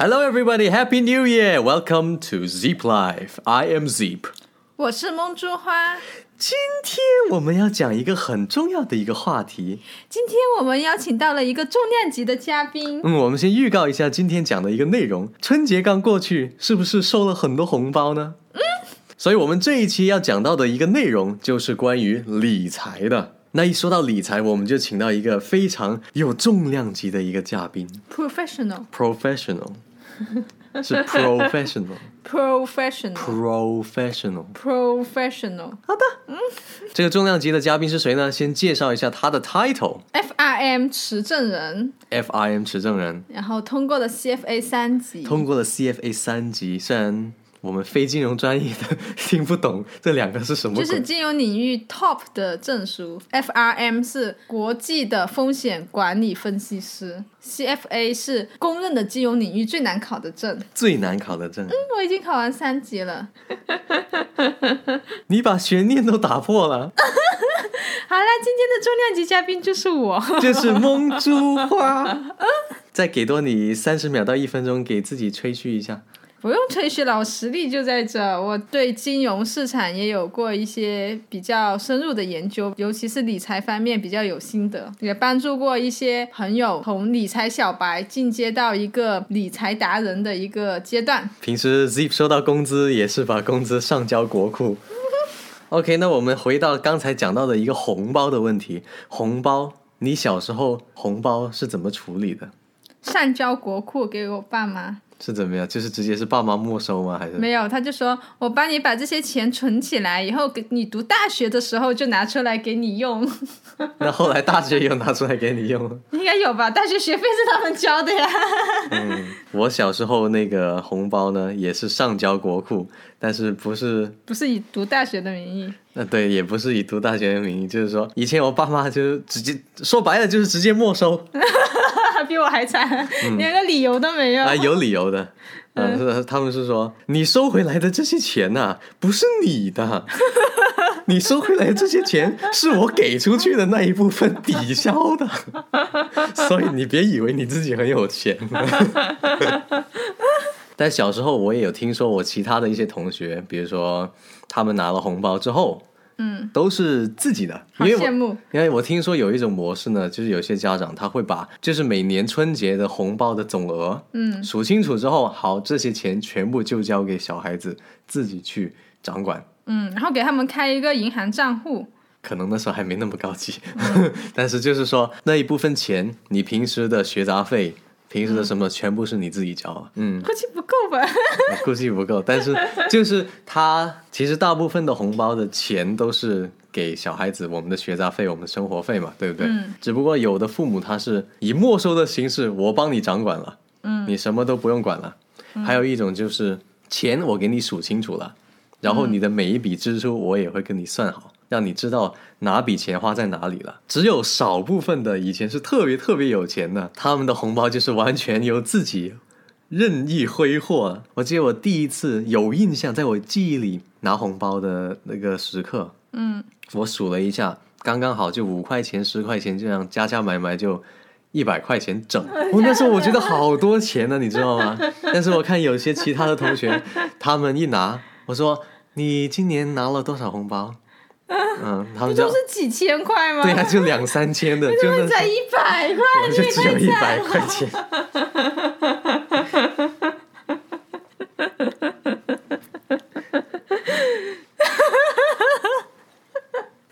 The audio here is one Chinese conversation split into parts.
Hello, everybody. Happy New Year. Welcome to Zip Life. I am Zip. 我是梦珠花。今天我们要讲一个很重要的一个话题。今天我们邀请到了一个重量级的嘉宾。嗯，我们先预告一下今天讲的一个内容。春节刚过去，是不是收了很多红包呢？嗯。所以，我们这一期要讲到的一个内容就是关于理财的。那一说到理财，我们就请到一个非常有重量级的一个嘉宾。Professional。是 professional。Professional。Professional。Professional。这个重量级的嘉宾是谁呢？先介绍一下他的 title。FIM 持证人，FIM 持证人，然后通过了 CFA 三级。通过了 CFA 三级。虽然我们非金融专业的 听不懂这两个是什么鬼，就是金融领域 top 的证书，FRM 是国际的风险管理分析师，CFA 是公认的金融领域最难考的证。最难考的证。嗯我已经考完三级了。你把悬念都打破了，好啦，今天的重量级嘉宾就是我。就是蒙珠花。再给多你三十秒到一分钟，给自己吹嘘一下。不用吹嘘了，我实力就在这。我对金融市场也有过一些比较深入的研究，尤其是理财方面比较有心得，也帮助过一些朋友从理财小白进阶到一个理财达人的一个阶段。平时 Zip 收到工资也是把工资上交国库。OK，那我们回到刚才讲到的一个红包的问题。红包，你小时候红包是怎么处理的？上交国库给我爸妈，是怎么样？就是直接是爸妈没收吗？还是没有，他就说我帮你把这些钱存起来，以后给你读大学的时候就拿出来给你用，那后来大学有拿出来给你用吗？应该有吧？大学学费是他们交的呀。嗯，我小时候那个红包呢，也是上交国库，但是不是不是以读大学的名义。那对，也不是以读大学的名义，就是说以前我爸妈就直接说白了就是直接没收 比我还惨，连个理由都没有。啊，有理由的。嗯，是他们是说你收回来的这些钱呐、不是你的，你收回来的这些钱是我给出去的那一部分抵消的，所以你别以为你自己很有钱。但小时候我也有听说我其他的一些同学，比如说他们拿了红包之后，嗯，都是自己的，好因为我羡慕。因为我听说有一种模式呢，就是有些家长他会把就是每年春节的红包的总额，嗯，数清楚之后，好，这些钱全部就交给小孩子自己去掌管。嗯，然后给他们开一个银行账户。可能那时候还没那么高级，但是就是说那一部分钱，你平时的学杂费、平时的什么，全部是你自己交啊。嗯，估计不够吧？估计不够，但是就是他其实大部分的红包的钱都是给小孩子我们的学杂费、我们的生活费嘛，对不对？嗯只不过有的父母他是以没收的形式，我帮你掌管了，嗯，你什么都不用管了。还有一种就是钱我给你数清楚了，然后你的每一笔支出我也会跟你算好。让你知道哪笔钱花在哪里了。只有少部分的以前是特别特别有钱的，他们的红包就是完全由自己任意挥霍。我记得我第一次有印象，在我记忆里拿红包的那个时刻，嗯，我数了一下，刚刚好就五块钱、十块钱这样加加买买就一百块钱整。我那时候我觉得好多钱呢，你知道吗？但是我看有些其他的同学，他们一拿，我说你今年拿了多少红包？嗯，他们就是几千块吗？对啊，就两三千的，就那才一百块，我就只有一。百块钱。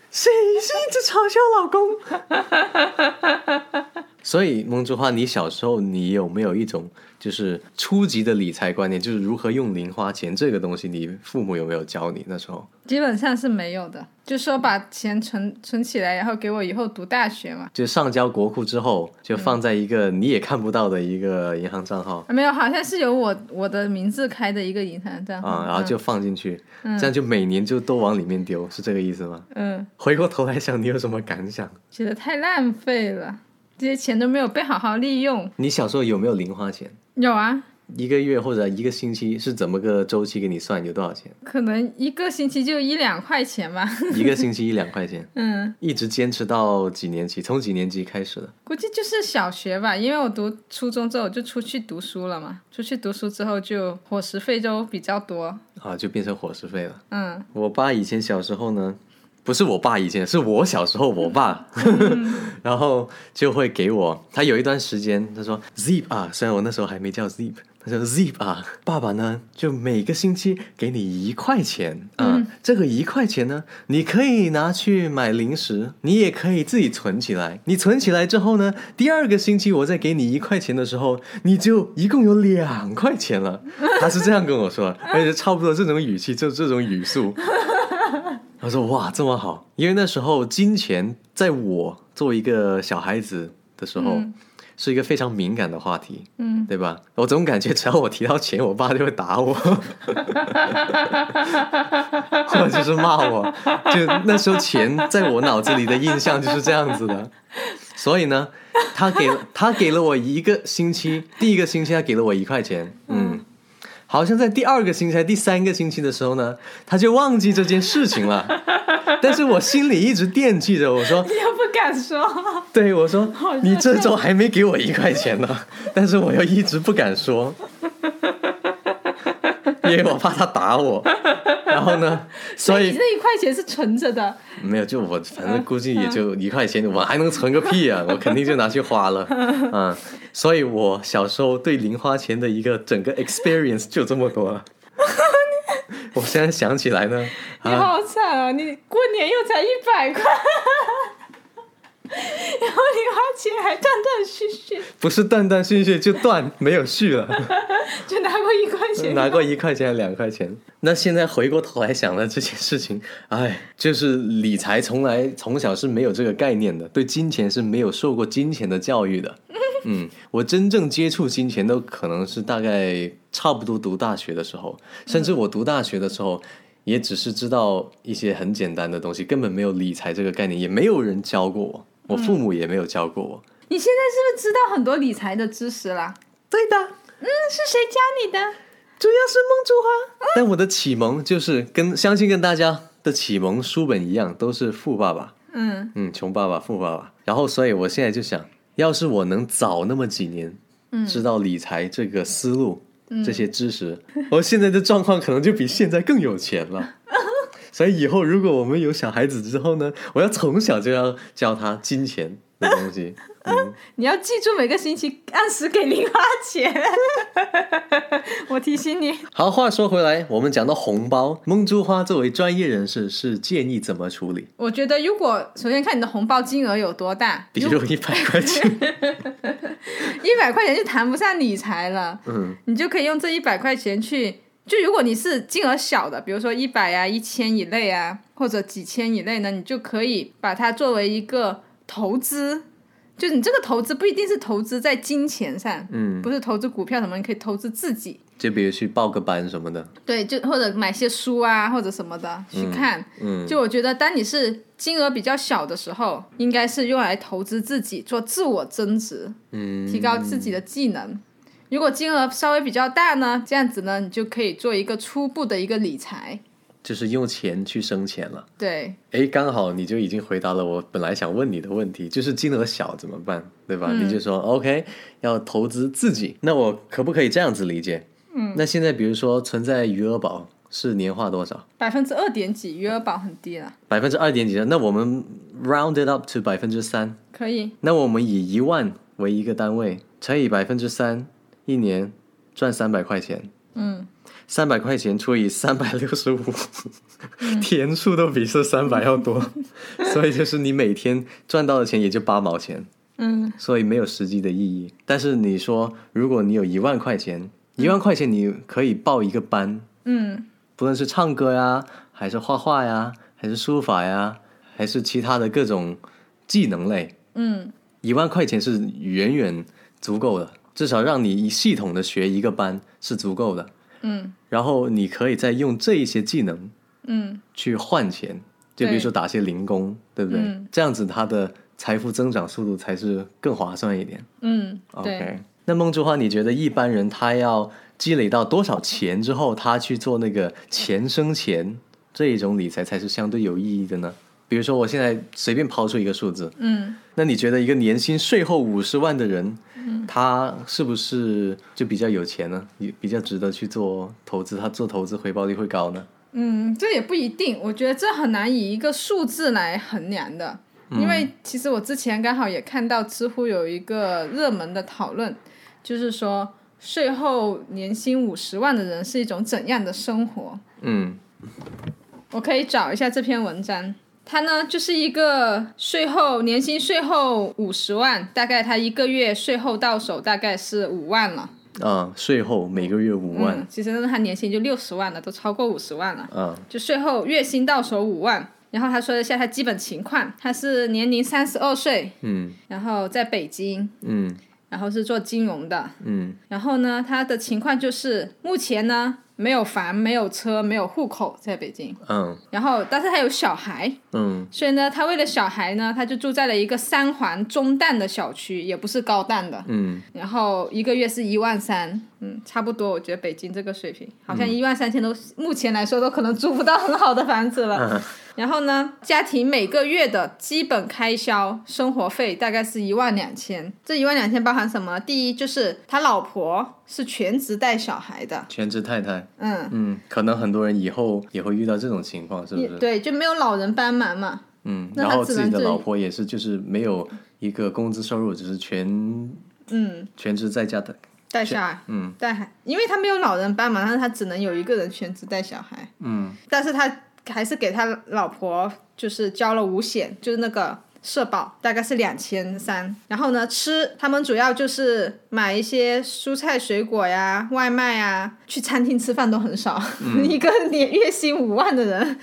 谁是一直嘲笑老公？所以蒙珠花，你小时候你有没有一种就是初级的理财观念，就是如何用零花钱这个东西？你父母有没有教你？那时候基本上是没有的，就说把钱存存起来，然后给我以后读大学嘛。就上交国库之后，就放在一个你也看不到的一个银行账号。啊没有，好像是有我我的名字开的一个银行账号，啊，然后就放进去，这样就每年就都往里面丢，是这个意思吗？嗯，嗯回过头来想，你有什么感想？觉得太浪费了，这些钱都没有被好好利用。你小时候有没有零花钱？有啊，一个月或者一个星期是怎么个周期给你算有多少钱？可能一个星期就一两块钱吧。一个星期一两块钱，嗯，一直坚持到几年级？从几年级开始的？估计就是小学吧，因为我读初中之后我就出去读书了嘛。出去读书之后就伙食费就比较多。啊，就变成伙食费了。嗯，我爸以前小时候呢，不是我爸以前，是我小时候我爸，然后就会给我，他有一段时间他说 Zip 啊，虽然我那时候还没叫 Zip，他说 Zip 啊，爸爸呢就每个星期给你一块钱啊，这个一块钱呢，你可以拿去买零食，你也可以自己存起来。你存起来之后呢，第二个星期我再给你一块钱的时候，你就一共有两块钱了。他是这样跟我说，而且差不多这种语气，就这种语速。他说：“哇，这么好！因为那时候金钱在我作为一个小孩子的时候，是一个非常敏感的话题，嗯，对吧？我总感觉只要我提到钱，我爸就会打我，或者就是骂我。就那时候钱在我脑子里的印象就是这样子的。所以呢，他给他给了我一个星期，第一个星期他给了我一块钱，嗯。”好像在第二个星期、第三个星期的时候呢，他就忘记这件事情了。但是我心里一直惦记着，我说你又不敢说，对我说你这周还没给我一块钱呢，但是我又一直不敢说，因为我怕他打我。然后呢，所以那一块钱是存着的，没有，就我反正估计也就一块钱，我还能存个屁啊！我肯定就拿去花了，嗯，所以我小时候对零花钱的一个整个 experience 就这么多了。我现在想起来呢，你好惨啊！你过年又才一百块，然后零花钱还断断续续，不是断断续续就断，没有续了。就拿过一块钱，拿过一块钱、两块钱。那现在回过头来想了这件事情，哎，就是理财从来从小是没有这个概念的，对金钱是没有受过金钱的教育的。嗯，我真正接触金钱都可能是大概差不多读大学的时候，甚至我读大学的时候，也只是知道一些很简单的东西，根本没有理财这个概念，也没有人教过我，我父母也没有教过我。你现在是不是知道很多理财的知识啦？对的。嗯，是谁教你的？主要是梦珠花。但我的启蒙就是跟相信跟大家的启蒙书本一样，都是富爸爸。嗯嗯，穷爸爸、富爸爸。然后，所以我现在就想，要是我能早那么几年，知道理财这个思路、这些知识，我现在的状况可能就比现在更有钱了。所以以后如果我们有小孩子之后呢，我要从小就要教他金钱的东西。嗯，你要记住每个星期按时给零花钱。我提醒你。好，话说回来，我们讲到红包，梦珠花作为专业人士是建议怎么处理？我觉得，如果首先看你的红包金额有多大，比如一百块钱，一百块钱就谈不上理财了。嗯，你就可以用这一百块钱去，就如果你是金额小的，比如说一百啊、一千以内啊，或者几千以内呢，你就可以把它作为一个投资。就是你这个投资不一定是投资在金钱上，嗯，不是投资股票什么，你可以投资自己。就比如去报个班什么的，对，就或者买些书啊，或者什么的去看。嗯，就我觉得，当你是金额比较小的时候，应该是用来投资自己，做自我增值，嗯，提高自己的技能。如果金额稍微比较大呢，这样子呢，你就可以做一个初步的一个理财。就是用钱去生钱了。对，哎，刚好你就已经回答了我本来想问你的问题，就是金额小怎么办，对吧？嗯你就说 OK，要投资自己。那我可不可以这样子理解？嗯，那现在比如说存在余额宝是年化多少？百分之二点几，余额宝很低了，百分之二点几？那我们 round it up to 百分之三。可以。那我们以一万为一个单位，乘以百分之三，一年赚三百块钱。嗯，三百块钱除以三百六十五，天数都比这三百要多，所以就是你每天赚到的钱也就八毛钱，嗯，所以没有实际的意义。但是你说，如果你有一万块钱，一万块钱你可以报一个班，嗯，不论是唱歌呀，还是画画呀，还是书法呀，还是其他的各种技能类，嗯，一万块钱是远远足够的，至少让你系统的学一个班是足够的。嗯，然后你可以再用这一些技能，嗯，去换钱，就比如说打些零工，对不对？嗯这样子它的财富增长速度才是更划算一点。嗯，OK，那梦之花，你觉得一般人他要积累到多少钱之后，他去做那个钱生钱这一种理财才是相对有意义的呢？比如说，我现在随便抛出一个数字，嗯，那你觉得一个年薪税后五十万的人，他是不是就比较有钱呢？也比较值得去做投资，他做投资回报率会高呢？嗯，这也不一定，我觉得这很难以一个数字来衡量的，因为其实我之前刚好也看到知乎有一个热门的讨论，就是说税后年薪五十万的人是一种怎样的生活？嗯我可以找一下这篇文章。他呢，就是一个税后年薪税后五十万，大概他一个月税后到手大概是五万了。啊，税后每个月五万嗯，，其实呢，他年薪就六十万了，都超过五十万了。啊，就税后月薪到手五万。然后他说一下他基本情况，他是年龄三十二岁，嗯然后在北京，嗯然后是做金融的。嗯然后呢，他的情况就是目前呢没有房、没有车、没有户口在北京，嗯然后但是他有小孩，嗯所以呢，他为了小孩呢，他就住在了一个三环中档的小区，也不是高档的。嗯然后一个月是一万三，嗯，差不多。我觉得北京这个水平，好像一万三千都、目前来说都可能租不到很好的房子了。然后呢，家庭每个月的基本开销，生活费大概是一万两千。这一万两千包含什么？第一就是他老婆是全职带小孩的，全职太太，嗯，嗯，可能很多人以后也会遇到这种情况，是不是？对，就没有老人帮忙嘛。嗯，然后自己的老婆也是，就是没有一个工资收入，只是全嗯，全职在家的，带小孩，嗯带孩，因为他没有老人帮忙，但是他只能有一个人全职带小孩。嗯但是他还是给他老婆就是交了五险，就是那个社保，大概是两千三。然后呢，吃他们主要就是买一些蔬菜水果呀、外卖啊，去餐厅吃饭都很少。一个年月薪五万的人。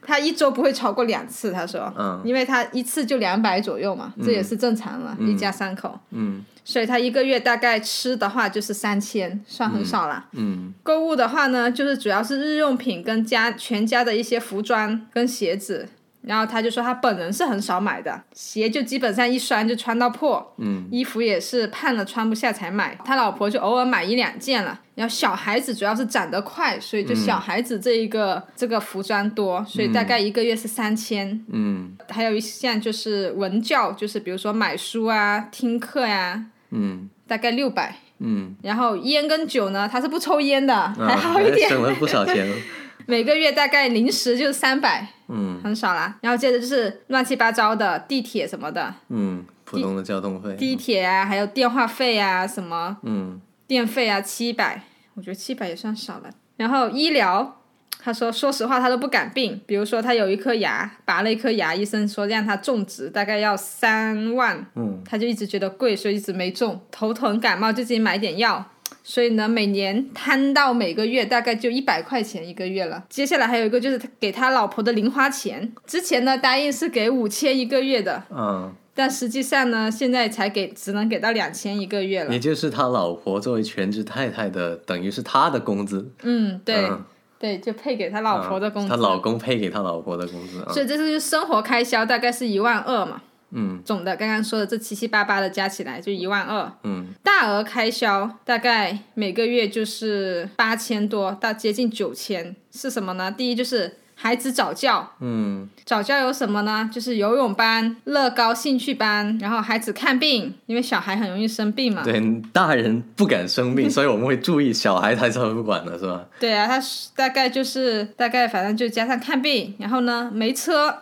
他一周不会超过两次，他说，嗯因为他一次就两百左右嘛，这也是正常了，一家三口，嗯所以他一个月大概吃的话就是三千，算很少啦。嗯购物的话呢，就是主要是日用品跟家全家的一些服装跟鞋子。然后他就说他本人是很少买的，鞋就基本上一双就穿到破，嗯衣服也是胖了穿不下才买。他老婆就偶尔买一两件了。然后小孩子主要是长得快，所以就小孩子这一个、这个服装多，所以大概一个月是三千。嗯还有一项就是文教，就是比如说买书啊、听课呀、嗯大概六百。嗯，然后烟跟酒呢，他是不抽烟的，还啊好一点。省了不少钱，每个月大概零食就是三百，嗯很少啦。然后接着就是乱七八糟的地铁什么的，嗯，普通的交通费，地铁啊，还有电话费啊，什么嗯电费啊，七百，我觉得七百也算少了。然后医疗，他说说实话他都不敢病，比如说他有一颗牙拔了一颗牙，医生说让他种植，大概要三万，嗯他就一直觉得贵，所以一直没种。头疼感冒就自己买点药，所以呢，每年摊到每个月大概就一百块钱一个月了。接下来还有一个就是他给他老婆的零花钱，之前呢答应是给五千一个月的，嗯，但实际上呢现在才给只能给到两千一个月了也。就是他老婆作为全职太太的，等于是他的工资，嗯，对、嗯对，就配给他老婆的工资。他老公配给他老婆的工资啊，所以这就是生活开销大概是一万二嘛，嗯总的刚刚说的这七七八八的加起来就一万二。嗯大额开销大概每个月就是八千多到接近九千，是什么呢？第一就是孩子早教，嗯早教有什么呢？就是游泳班、乐高兴趣班，然后孩子看病，因为小孩很容易生病嘛。对，大人不敢生病，所以我们会注意，小孩才才不管的是吧？对啊，他是大概就是大概反正就加上看病，然后呢没车，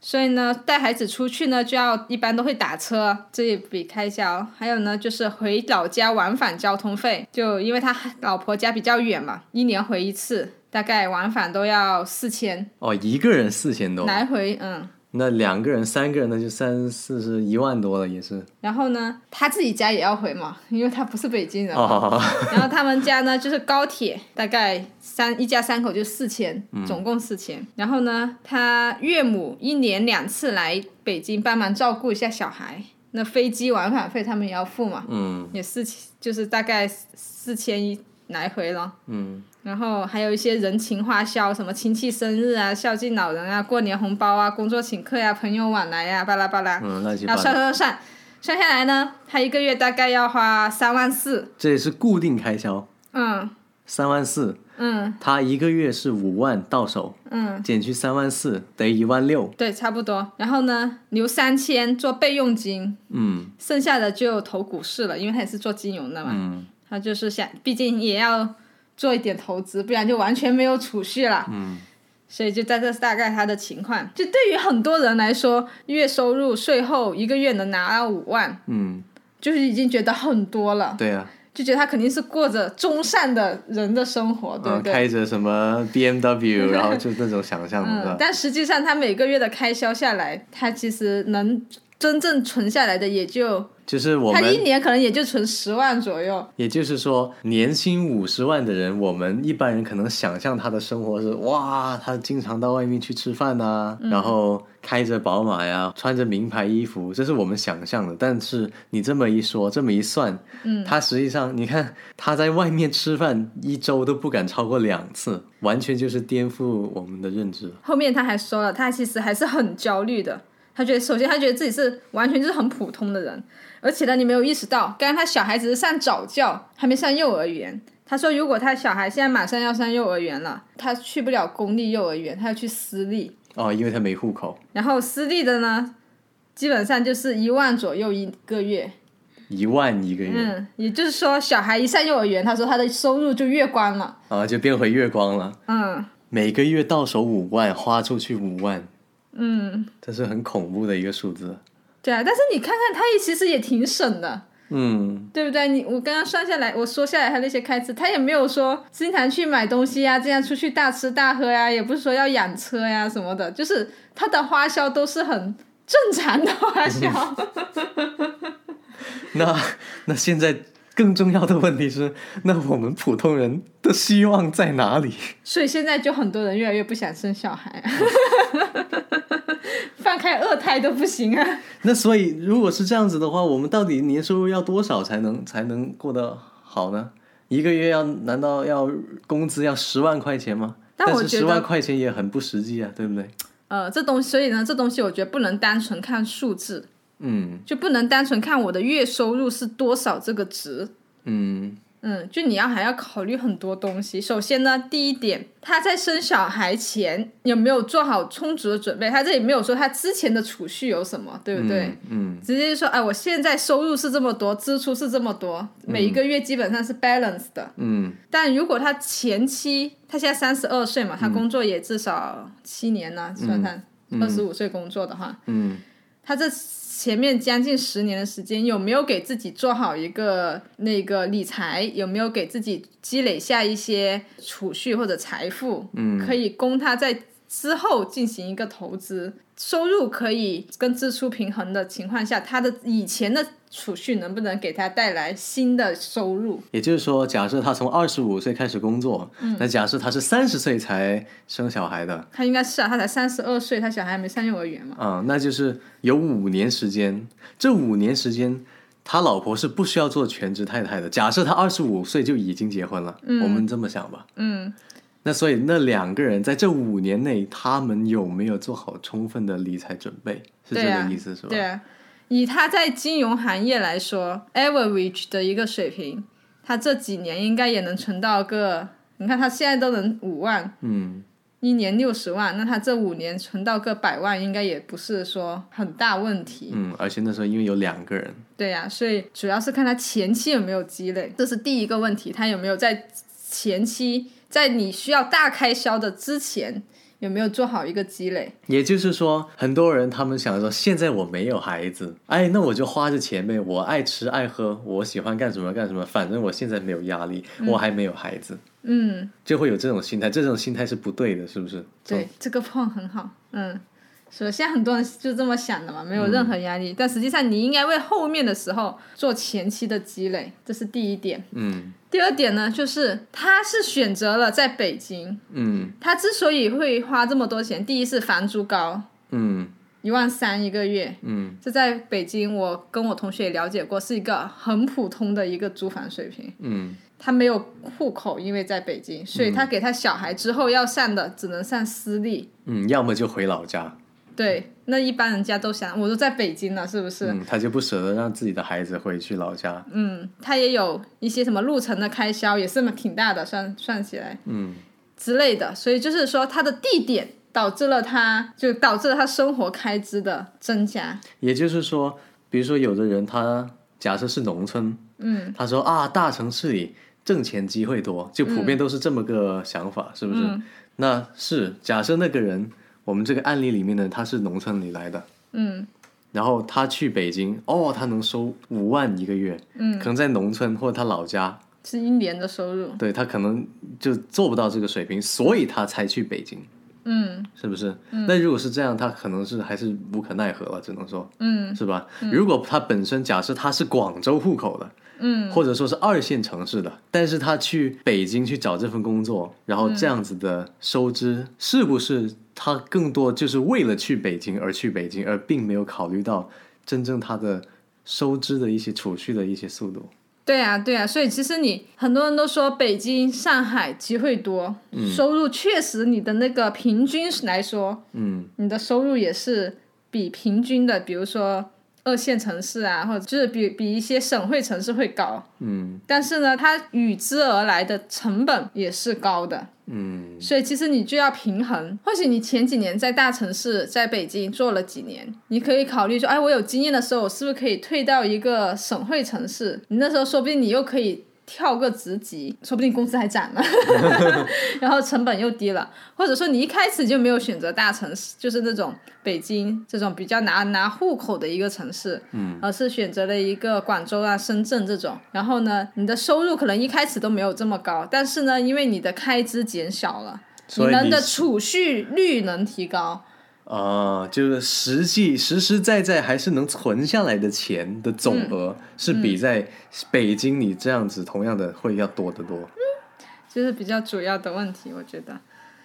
所以呢带孩子出去呢就要一般都会打车，这一笔开销。还有呢就是回老家往返交通费，就因为他老婆家比较远嘛，一年回一次，大概往返都要四千，哦，一个人四千多，来回嗯。那两个人、三个人那就三四是一万多了，也是。然后呢，他自己家也要回嘛，因为他不是北京人然后他们家呢，就是高铁，大概三一家三口就四千，总共四千。然后呢，他岳母一年两次来北京帮忙照顾一下小孩，那飞机往返费他们也要付嘛，嗯也四千，就是大概四千一来回了。嗯然后还有一些人情花销，什么亲戚生日啊、孝敬老人啊、过年红包啊、工作请客呀、朋友往来呀、巴拉巴拉。嗯，乱七然后。算算算，算下来呢，他一个月大概要花三万四。这也是固定开销，嗯三万四，嗯他一个月是五万到手，嗯，减去三万四得一万六，对，差不多。然后呢，留三千做备用金，嗯剩下的就投股市了，因为他也是做金融的嘛。嗯他就是想，毕竟也要做一点投资，不然就完全没有储蓄了。嗯，所以就在这大概他的情况。就对于很多人来说，月收入税后一个月能拿到五万，嗯，就是已经觉得很多了，对啊，就觉得他肯定是过着中上的人的生活，对不嗯，对？开着什么 BMW，然后就那种想象的，嗯但实际上他每个月的开销下来，他其实能真正存下来的也就，就是我他一，年可能也就存十万左右。也就是说，年薪五十万的人，我们一般人可能想象他的生活是哇，他经常到外面去吃饭呐、嗯然后开着宝马呀，穿着名牌衣服，这是我们想象的。但是你这么一说，这么一算，嗯，他实际上你看他在外面吃饭一周都不敢超过两次，完全就是颠覆我们的认知。后面他还说了，他其实还是很焦虑的。他觉得，首先他觉得自己是完全就是很普通的人，而且呢，你没有意识到，刚刚他小孩子是上早教，还没上幼儿园。他说，如果他小孩现在马上要上幼儿园了，他去不了公立幼儿园，他要去私立。哦，因为他没户口，然后私立的呢，基本上就是一万左右一个月。一万一个月、嗯，也就是说，小孩一上幼儿园，他说他的收入就月光了。啊，就变回月光了。嗯每个月到手五万，花出去五万，嗯，这是很恐怖的一个数字。对啊，但是你看看，他也其实也挺省的。嗯，对不对？你我刚刚算下来，我说下来他那些开支，他也没有说经常去买东西呀、这样出去大吃大喝呀、也不是说要养车呀、什么的，就是他的花销都是很正常的花销。那 那现在更重要的问题是，那我们普通人的希望在哪里？所以现在就很多人越来越不想生小孩，放开二胎都不行啊。那所以如果是这样子的话，我们到底年收入要多少才能才能过得好呢？一个月要难道要工资要十万块钱吗？是但是十万块钱也很不实际啊，对不对？呃，这东西，所以呢，这东西我觉得不能单纯看数字，嗯就不能单纯看我的月收入是多少这个值。嗯嗯，就你要还要考虑很多东西。首先呢，第一点，他在生小孩前有没有做好充足的准备？他这里没有说他之前的储蓄有什么，对不对？嗯直接就说，哎，我现在收入是这么多，支出是这么多，每一个月基本上是 balance 的。嗯但如果他前期，他现在三十二岁嘛，他工作也至少七年了，算算二十五岁工作的话，嗯他这前面将近十年的时间，有没有给自己做好一个那个理财？有没有给自己积累下一些储蓄或者财富，嗯可以供他在之后进行一个投资？收入可以跟支出平衡的情况下，他的以前的储蓄能不能给他带来新的收入？也就是说，假设他从二十五岁开始工作，那假设他是三十岁才生小孩的，他应该是啊，他才三十二岁，他小孩还没上幼儿园嘛。嗯、那就是有五年时间。这五年时间，他老婆是不需要做全职太太的。假设他二十五岁就已经结婚了，我们这么想吧。嗯，那所以那两个人在这五年内，他们有没有做好充分的理财准备？是这个意思是吧？对啊，以他在金融行业来说，average 的一个水平，他这几年应该也能存到个，你看他现在都能五万，嗯一年六十万，那他这五年存到个百万，应该也不是说很大问题。嗯，而且那时候因为有两个人，对呀、所以主要是看他前期有没有积累，这是第一个问题，他有没有在前期，在你需要大开销的之前，有没有做好一个积累？也就是说，很多人他们想说，现在我没有孩子，哎，那我就花着钱呗，我爱吃爱喝，我喜欢干什么干什么，反正我现在没有压力，我还没有孩子，嗯，就会有这种心态，这种心态是不对的，是不是？对，这个 point 很好，嗯。是现在，很多人就这么想的嘛，没有任何压力。但实际上，你应该为后面的时候做前期的积累，这是第一点。嗯第二点呢，就是他是选择了在北京，嗯他之所以会花这么多钱，第一是房租高，嗯一万三一个月，嗯这在北京我跟我同学也了解过，是一个很普通的一个租房水平。嗯他没有户口，因为在北京，所以他给他小孩之后要上的只能上私立。嗯，要么就回老家，对，那一般人家都想，我都在北京了，是不是？嗯，他就不舍得让自己的孩子回去老家。嗯，他也有一些什么路程的开销，也是挺大的，算算起来嗯之类的。所以就是说，他的地点导致了他，就导致了他生活开支的增加。也就是说，比如说有的人他假设是农村，嗯他说啊，大城市里挣钱机会多，就普遍都是这么个想法，是不是？嗯那是假设那个人，我们这个案例里面呢，他是农村里来的，嗯然后他去北京，哦，他能收五万一个月，嗯，可能在农村或者他老家，是一年的收入。对他可能就做不到这个水平，所以他才去北京，嗯。是不是？那如果是这样，他可能是还是无可奈何了，只能说嗯。是吧？如果他本身假设他是广州户口的，嗯。或者说是二线城市的，但是他去北京去找这份工作，然后这样子的收支，是不是他更多就是为了去北京而去北京，而并没有考虑到真正他的收支的一些储蓄的一些速度？对啊，对啊，所以其实你很多人都说北京、上海机会多，收入确实你的那个平均来说，嗯。你的收入也是比平均的，比如说二线城市啊，或者就是比比一些省会城市会高。嗯但是呢，它与之而来的成本也是高的，嗯所以其实你就要平衡。或许你前几年在大城市，在北京做了几年，你可以考虑说，哎，我有经验的时候，我是不是可以退到一个省会城市？你那时候说不定你又可以。跳个职级，说不定工资还涨了，然后成本又低了，或者说你一开始就没有选择大城市，就是那种北京这种比较拿拿户口的一个城市，嗯，而是选择了一个广州啊、深圳这种，然后呢，你的收入可能一开始都没有这么高，但是呢，因为你的开支减小了，你所以你能的储蓄率能提高，啊，就是实际实实在在还是能存下来的钱的总额，是比在北京你这样子同样的会要多得多。嗯这是比较主要的问题，我觉得。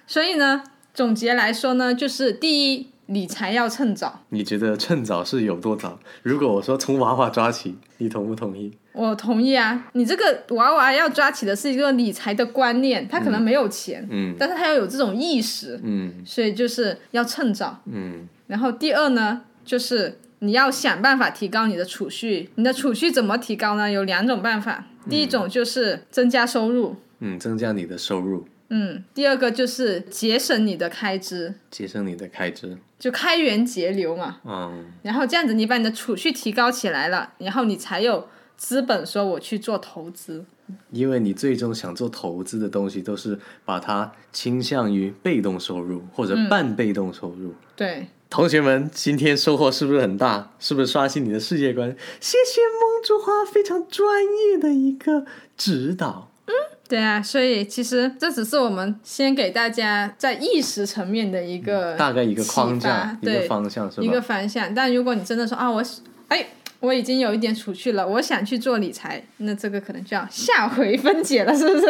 所以呢，总结来说呢，就是第一，理财要趁早。你觉得趁早是有多早？如果我说从娃娃抓起，你同不同意？我同意啊，你这个娃娃要抓起的是一个理财的观念，他可能没有钱，嗯但是他要有这种意识，嗯所以就是要趁早。嗯然后第二呢，就是你要想办法提高你的储蓄。你的储蓄怎么提高呢？有两种办法。第一种就是增加收入，嗯，增加你的收入，嗯，第二个就是节省你的开支，节省你的开支。就开源节流嘛。嗯然后这样子，你把你的储蓄提高起来了，然后你才有资本说我去做投资。因为你最终想做投资的东西，都是把它倾向于被动收入或者半被动收入。对，同学们，今天收获是不是很大？是不是刷新你的世界观？谢谢梦竹花非常专业的一个指导。嗯对啊，所以其实这只是我们先给大家在意识层面的一个大概一个框架，一个方向是吧一个吧？方向。但如果你真的说啊，我哎，我已经有一点储蓄了，我想去做理财，那这个可能就要下回分解了，是不是？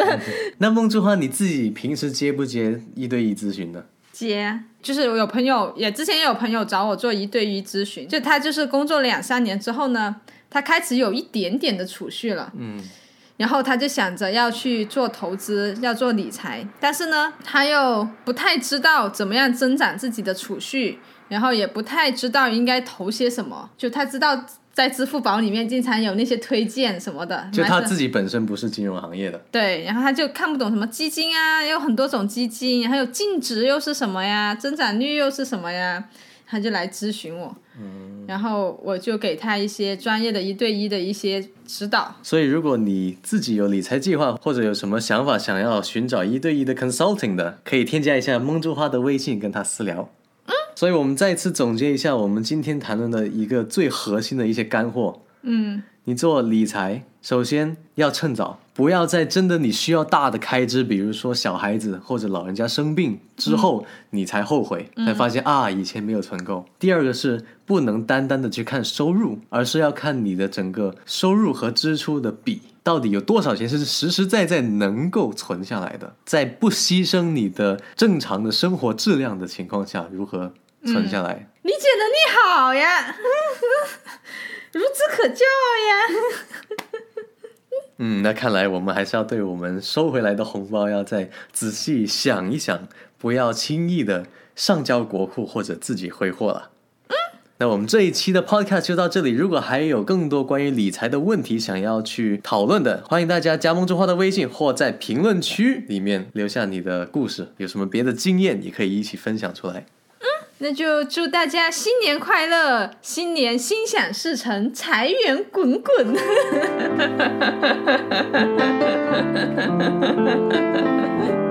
那梦珠花你自己平时接不接一对一咨询的？接，就是我有朋友也之前也有朋友找我做一对一咨询，就他就是工作两三年之后呢，他开始有一点点的储蓄了，嗯然后他就想着要去做投资，要做理财，但是呢，他又不太知道怎么样增长自己的储蓄，然后也不太知道应该投些什么。就他知道在支付宝里面经常有那些推荐什么的，就他自己本身不是金融行业的，对，然后他就看不懂什么基金啊，有很多种基金，还有净值又是什么呀，增长率又是什么呀，他就来咨询我，然后我就给他一些专业的一对一的一些指导。所以如果你自己有理财计划或者有什么想法想要寻找一对一的 consulting 的，可以添加一下梦珠花的微信跟他私聊。嗯，所以我们再次总结一下我们今天谈论的一个最核心的一些干货。嗯，你做理财，首先要趁早，不要在真的你需要大的开支，比如说小孩子或者老人家生病之后，你才后悔，才发现啊以前没有存够。第二个是不能单单的去看收入，而是要看你的整个收入和支出的比。到底有多少钱是实实在在能够存下来的，在不牺牲你的正常的生活质量的情况下，如何存下来？理解能力好呀，孺子可教呀。嗯，那看来我们还是要对我们收回来的红包要再仔细想一想，不要轻易的上交国库或者自己挥霍了。嗯那我们这一期的 podcast 就到这里。如果还有更多关于理财的问题想要去讨论的，欢迎大家加盟中花的微信，或在评论区里面留下你的故事。有什么别的经验，也可以一起分享出来。那就祝大家新年快乐，新年心想事成，财源滚滚。